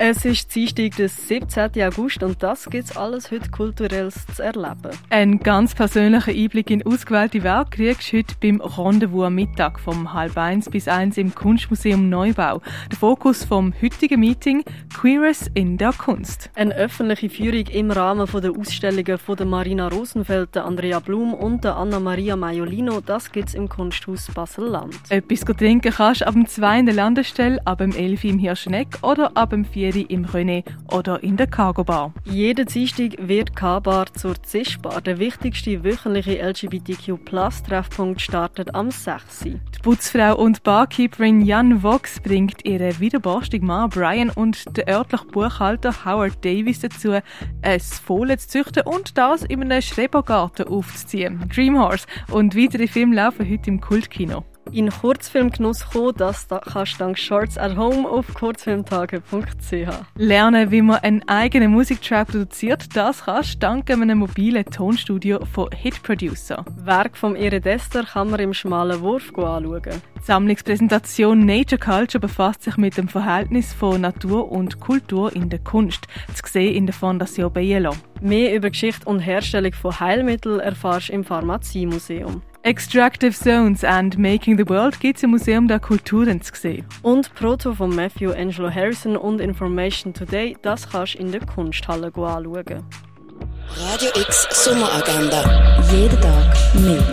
Es ist Dienstag, der 17. August und das gibt's alles heute kulturelles zu erleben. Ein ganz persönlicher Einblick in ausgewählte Werke kriegst du heute beim Rendezvous am Mittag vom halb eins bis eins im Kunstmuseum Neubau. Der Fokus vom heutigen Meeting Queers in der Kunst. Eine öffentliche Führung im Rahmen der Ausstellungen von der Marina Rosenfeld, der Andrea Blum und der Anna Maria Maiolino, das gibt's im Kunsthaus Basel-Land. Etwas trinken kannst du ab dem 2 in der Landestelle, ab dem 11 im Hirschneck oder ab dem 4 im René oder in der Cargo Bar. Jeden Dienstag wird K-Bar zur Zischbar. Der wichtigste wöchentliche LGBTQ-Plus-Treffpunkt startet am 6. Die Putzfrau und Barkeeperin Jan Vox bringt ihren widerborstigen Mann Brian und den örtlichen Buchhalter Howard Davis dazu, ein Fohlen zu züchten und das in einem Schrebergarten aufzuziehen. Dreamhorse und weitere Filme laufen heute im Kultkino in Kurzfilmgenuss kommen, das kannst du dank Shorts at Home auf kurzfilmtage.ch. Lernen, wie man einen eigenen Musiktrack produziert, das kannst du dank einem mobilen Tonstudio von Hit Producer. Werk vom Iridester kann man im schmalen Wurf anschauen. Die Sammlungspräsentation Nature Culture befasst sich mit dem Verhältnis von Natur und Kultur in der Kunst, zu sehen in der Fondation Bielo. Mehr über Geschichte und Herstellung von Heilmitteln erfährst du im Pharmaziemuseum. Extractive Zones and Making the World gibt es im Museum der Kulturen zu sehen. Und Proto von Matthew Angelo Harrison und Information Today, das kannst du in der Kunsthalle anschauen. Radio X Sommeragenda. Jeden Tag mehr.